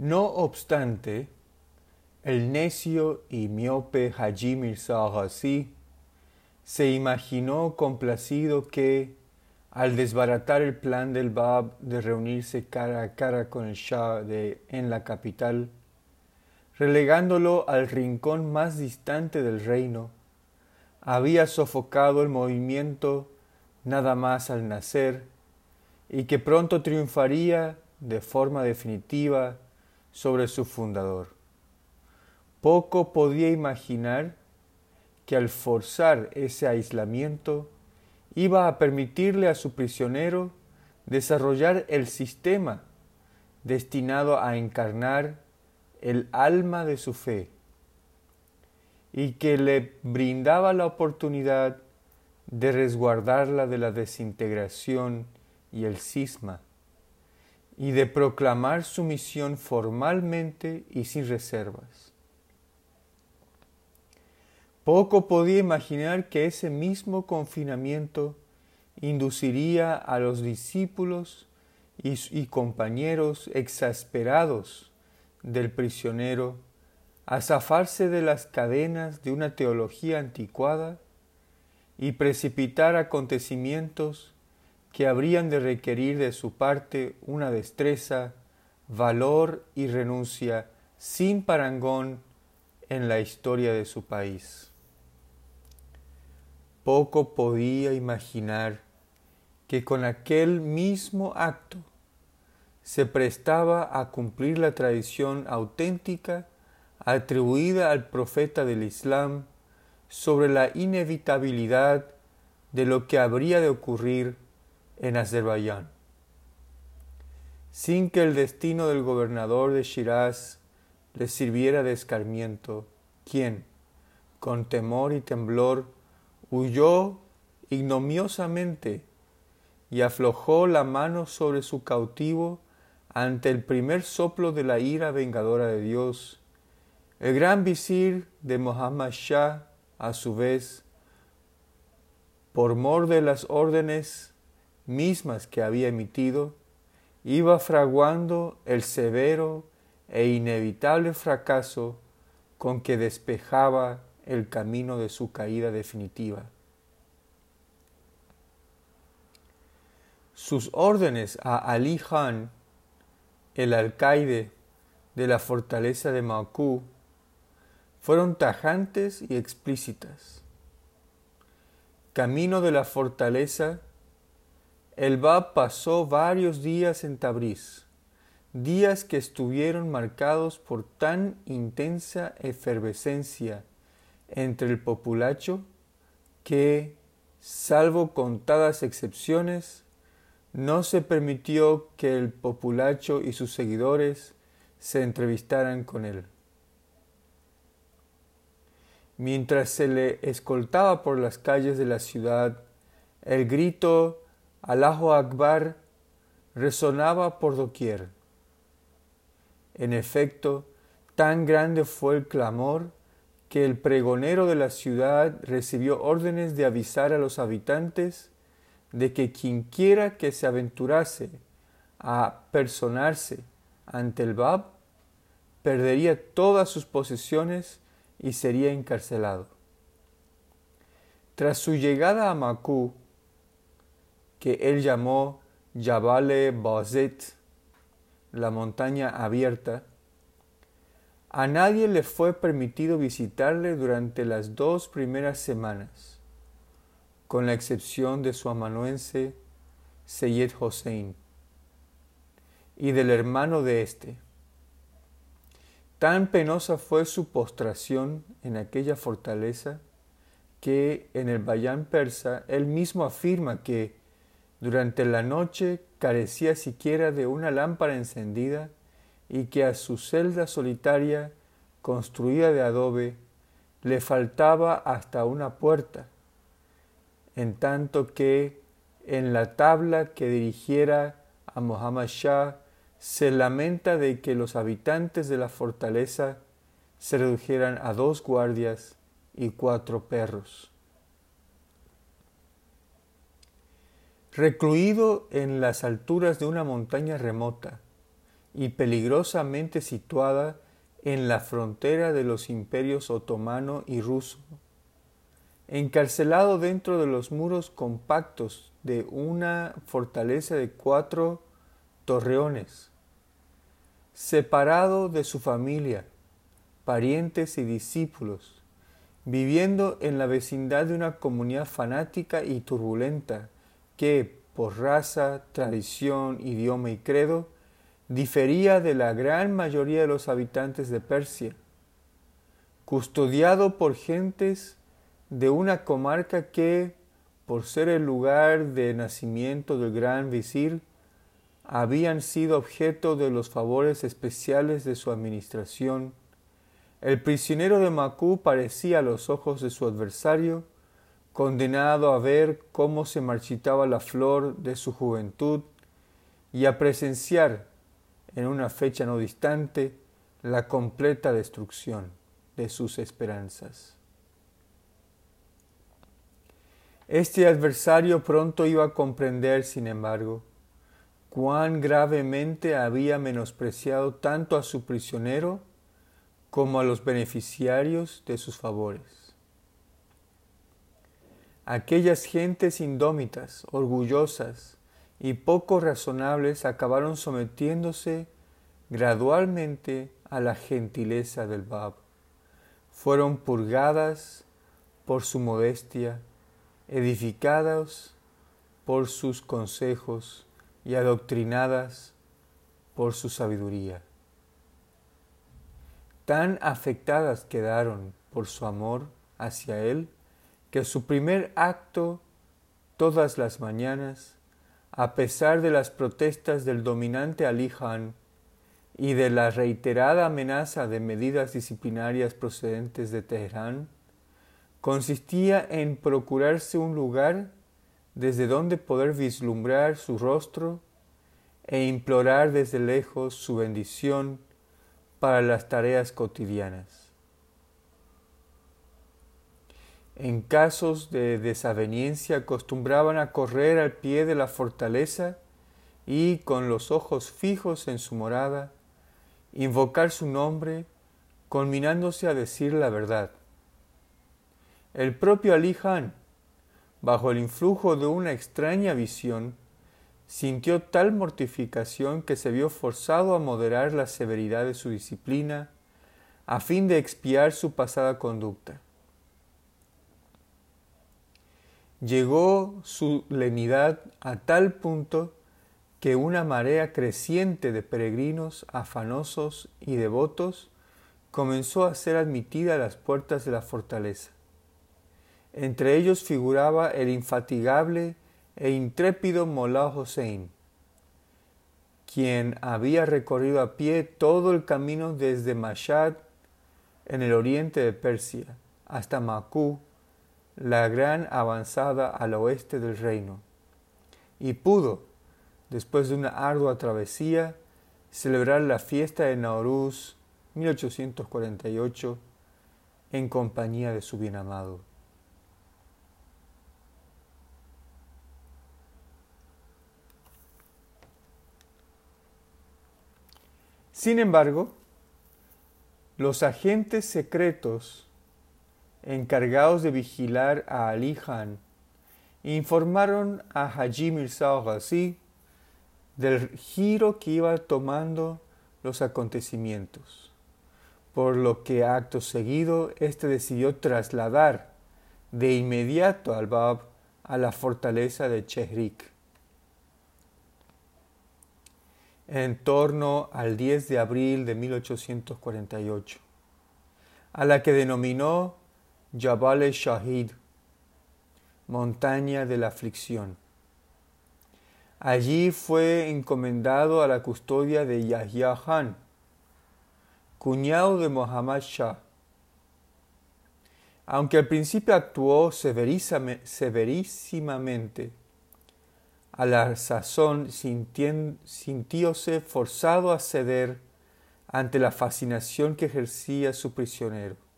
No obstante, el necio y miope Haji Mirza se imaginó complacido que, al desbaratar el plan del Bab de reunirse cara a cara con el Shah de, en la capital, relegándolo al rincón más distante del reino, había sofocado el movimiento nada más al nacer y que pronto triunfaría de forma definitiva sobre su fundador. Poco podía imaginar que al forzar ese aislamiento iba a permitirle a su prisionero desarrollar el sistema destinado a encarnar el alma de su fe y que le brindaba la oportunidad de resguardarla de la desintegración y el cisma, y de proclamar su misión formalmente y sin reservas. Poco podía imaginar que ese mismo confinamiento induciría a los discípulos y, compañeros exasperados del prisionero a zafarse de las cadenas de una teología anticuada y precipitar acontecimientos que habrían de requerir de su parte una destreza, valor y renuncia sin parangón en la historia de su país. Poco podía imaginar que con aquel mismo acto se prestaba a cumplir la tradición auténtica atribuida al profeta del Islam sobre la inevitabilidad de lo que habría de ocurrir en Azerbaiyán. Sin que el destino del gobernador de Shiraz le sirviera de escarmiento, quien, con temor y temblor, huyó ignominiosamente y aflojó la mano sobre su cautivo ante el primer soplo de la ira vengadora de Dios. El gran visir de Mohammed Shah, a su vez, por mor de las órdenes mismas que había emitido, iba fraguando el severo e inevitable fracaso con que despejaba el camino de su caída definitiva. Sus órdenes a Ali Khan, el alcaide de la fortaleza de Maku, fueron tajantes y explícitas. Camino de la fortaleza, el Bab pasó varios días en Tabriz, días que estuvieron marcados por tan intensa efervescencia entre el populacho que, salvo contadas excepciones, no se permitió que el populacho y sus seguidores se entrevistaran con él. Mientras se le escoltaba por las calles de la ciudad, el grito Allahu Akbar resonaba por doquier. En efecto, tan grande fue el clamor que el pregonero de la ciudad recibió órdenes de avisar a los habitantes de que quienquiera que se aventurase a personarse ante el Bab perdería todas sus posesiones y sería encarcelado. Tras su llegada a Makú, que él llamó Jabale Bazet, la montaña abierta, a nadie le fue permitido visitarle durante las dos primeras semanas, con la excepción de su amanuense Seyed Hossein y del hermano de éste. Tan penosa fue su postración en aquella fortaleza que en el Bayán persa él mismo afirma que durante la noche carecía siquiera de una lámpara encendida y que a su celda solitaria, construida de adobe, le faltaba hasta una puerta, en tanto que en la tabla que dirigiera a Muhammad Shah se lamenta de que los habitantes de la fortaleza se redujeran a dos guardias y cuatro perros. Recluido en las alturas de una montaña remota, y peligrosamente situada en la frontera de los imperios otomano y ruso, encarcelado dentro de los muros compactos de una fortaleza de cuatro torreones, separado de su familia, parientes y discípulos, viviendo en la vecindad de una comunidad fanática y turbulenta que, por raza, tradición, idioma y credo, difería de la gran mayoría de los habitantes de Persia, custodiado por gentes de una comarca que, por ser el lugar de nacimiento del gran visir, habían sido objeto de los favores especiales de su administración, el prisionero de Macú parecía a los ojos de su adversario, condenado a ver cómo se marchitaba la flor de su juventud y a presenciar en una fecha no distante la completa destrucción de sus esperanzas. Este adversario pronto iba a comprender, sin embargo, cuán gravemente había menospreciado tanto a su prisionero como a los beneficiarios de sus favores. Aquellas gentes indómitas, orgullosas y poco razonables acabaron sometiéndose gradualmente a la gentileza del Bab. Fueron purgadas por su modestia edificadas por sus consejos y adoctrinadas por su sabiduría. Tan afectadas quedaron por su amor hacia Él que su primer acto todas las mañanas, a pesar de las protestas del dominante Ali Han y de la reiterada amenaza de medidas disciplinarias procedentes de Teherán, consistía en procurarse un lugar desde donde poder vislumbrar su rostro e implorar desde lejos su bendición para las tareas cotidianas. En casos de desaveniencia acostumbraban a correr al pie de la fortaleza y, con los ojos fijos en su morada, invocar su nombre, culminándose a decir la verdad. El propio Ali Han, bajo el influjo de una extraña visión, sintió tal mortificación que se vio forzado a moderar la severidad de su disciplina a fin de expiar su pasada conducta. Llegó su lenidad a tal punto que una marea creciente de peregrinos afanosos y devotos comenzó a ser admitida a las puertas de la fortaleza. Entre ellos figuraba el infatigable e intrépido Mollah Hossein, quien había recorrido a pie todo el camino desde Mashhad, en el oriente de Persia, hasta Makú, la gran avanzada al oeste del reino, y pudo, después de una ardua travesía, celebrar la fiesta de Nauruz 1848 en compañía de su bienamado. Sin embargo, los agentes secretos encargados de vigilar a Ali Khan informaron a Haji Mirza Ghazi del giro que iba tomando los acontecimientos, por lo que acto seguido éste decidió trasladar de inmediato al Bab a la fortaleza de Chehrik. en torno al 10 de abril de 1848, a la que denominó Jabal Shahid, montaña de la aflicción. Allí fue encomendado a la custodia de Yahya Khan, cuñado de Muhammad Shah. Aunque al principio actuó severísimamente, a la sazón sintióse forzado a ceder ante la fascinación que ejercía su prisionero.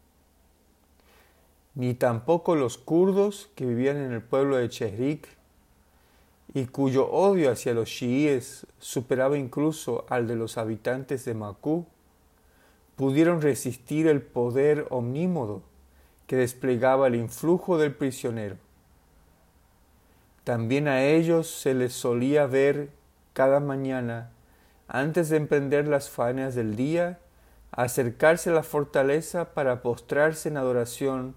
Ni tampoco los kurdos que vivían en el pueblo de Chehrik y cuyo odio hacia los chiíes superaba incluso al de los habitantes de Macú, pudieron resistir el poder omnímodo que desplegaba el influjo del prisionero. También a ellos se les solía ver cada mañana, antes de emprender las faenas del día, acercarse a la fortaleza para postrarse en adoración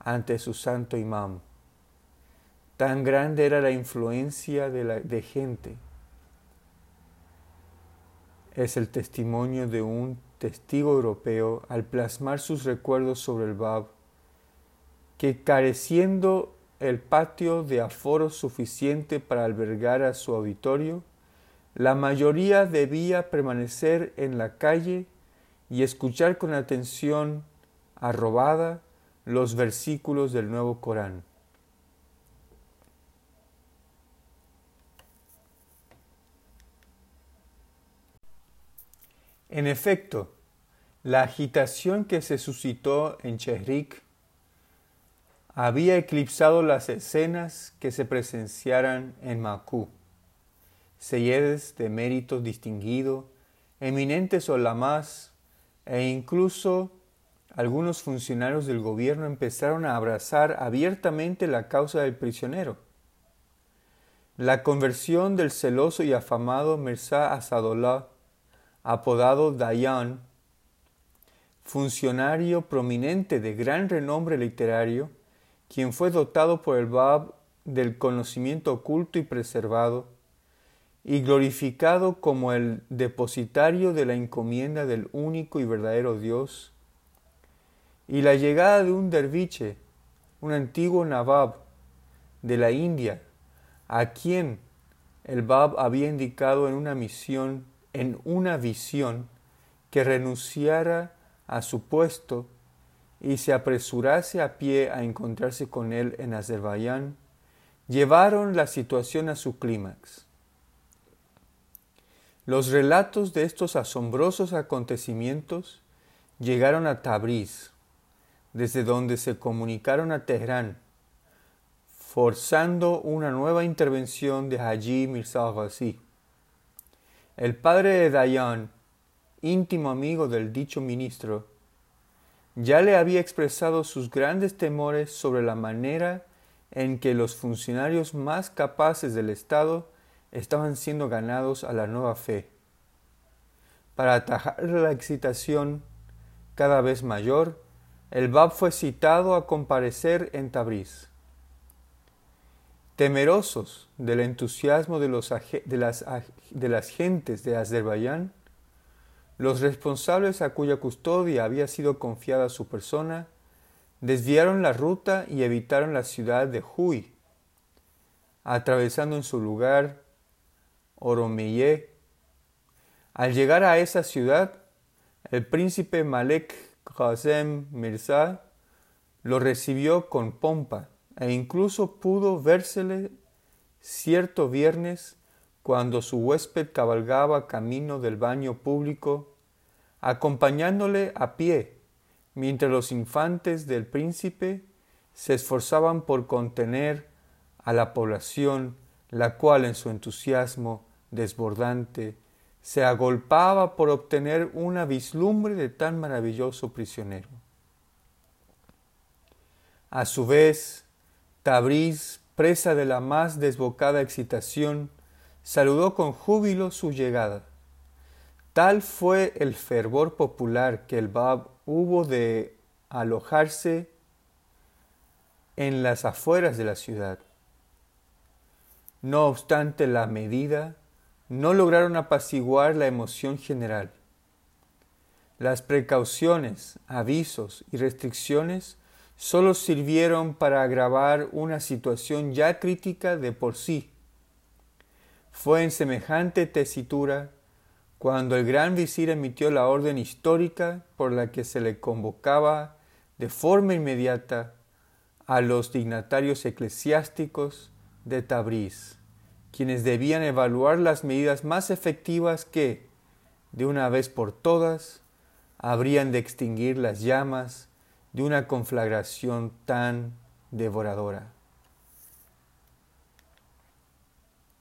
ante su santo imam. Tan grande era la influencia de, la, de gente. Es el testimonio de un testigo europeo al plasmar sus recuerdos sobre el Bab, que careciendo el patio de aforo suficiente para albergar a su auditorio, la mayoría debía permanecer en la calle y escuchar con atención arrobada los versículos del nuevo Corán. En efecto, la agitación que se suscitó en Chehrik había eclipsado las escenas que se presenciaran en Macú. Seyedes de mérito distinguido, eminentes olamás e incluso algunos funcionarios del gobierno empezaron a abrazar abiertamente la causa del prisionero. La conversión del celoso y afamado Mirza Asadollah, apodado Dayan, funcionario prominente de gran renombre literario, quien fue dotado por el Bab del conocimiento oculto y preservado, y glorificado como el depositario de la encomienda del único y verdadero Dios, y la llegada de un derviche, un antiguo nabab de la India, a quien el Bab había indicado en una misión, en una visión, que renunciara a su puesto y se apresurase a pie a encontrarse con él en Azerbaiyán, llevaron la situación a su clímax. Los relatos de estos asombrosos acontecimientos llegaron a Tabriz, desde donde se comunicaron a Teherán, forzando una nueva intervención de Haji Mirza Ghazi. El padre de Dayan, íntimo amigo del dicho ministro, ya le había expresado sus grandes temores sobre la manera en que los funcionarios más capaces del Estado estaban siendo ganados a la nueva fe. Para atajar la excitación cada vez mayor, el Bab fue citado a comparecer en Tabriz. Temerosos del entusiasmo de, los, las, de las gentes de Azerbaiyán, los responsables a cuya custodia había sido confiada su persona desviaron la ruta y evitaron la ciudad de Huy, atravesando en su lugar Oromeye. Al llegar a esa ciudad, el príncipe Malek Qasem Mirza lo recibió con pompa e incluso pudo vérsele cierto viernes cuando su huésped cabalgaba camino del baño público acompañándole a pie, mientras los infantes del príncipe se esforzaban por contener a la población, la cual en su entusiasmo desbordante se agolpaba por obtener una vislumbre de tan maravilloso prisionero. A su vez, Tabriz, presa de la más desbocada excitación, saludó con júbilo su llegada. Tal fue el fervor popular que el Bab hubo de alojarse en las afueras de la ciudad. No obstante la medida, no lograron apaciguar la emoción general. Las precauciones, avisos y restricciones solo sirvieron para agravar una situación ya crítica de por sí. Fue en semejante tesitura cuando el gran visir emitió la orden histórica por la que se le convocaba de forma inmediata a los dignatarios eclesiásticos de Tabriz, quienes debían evaluar las medidas más efectivas que, de una vez por todas, habrían de extinguir las llamas de una conflagración tan devoradora.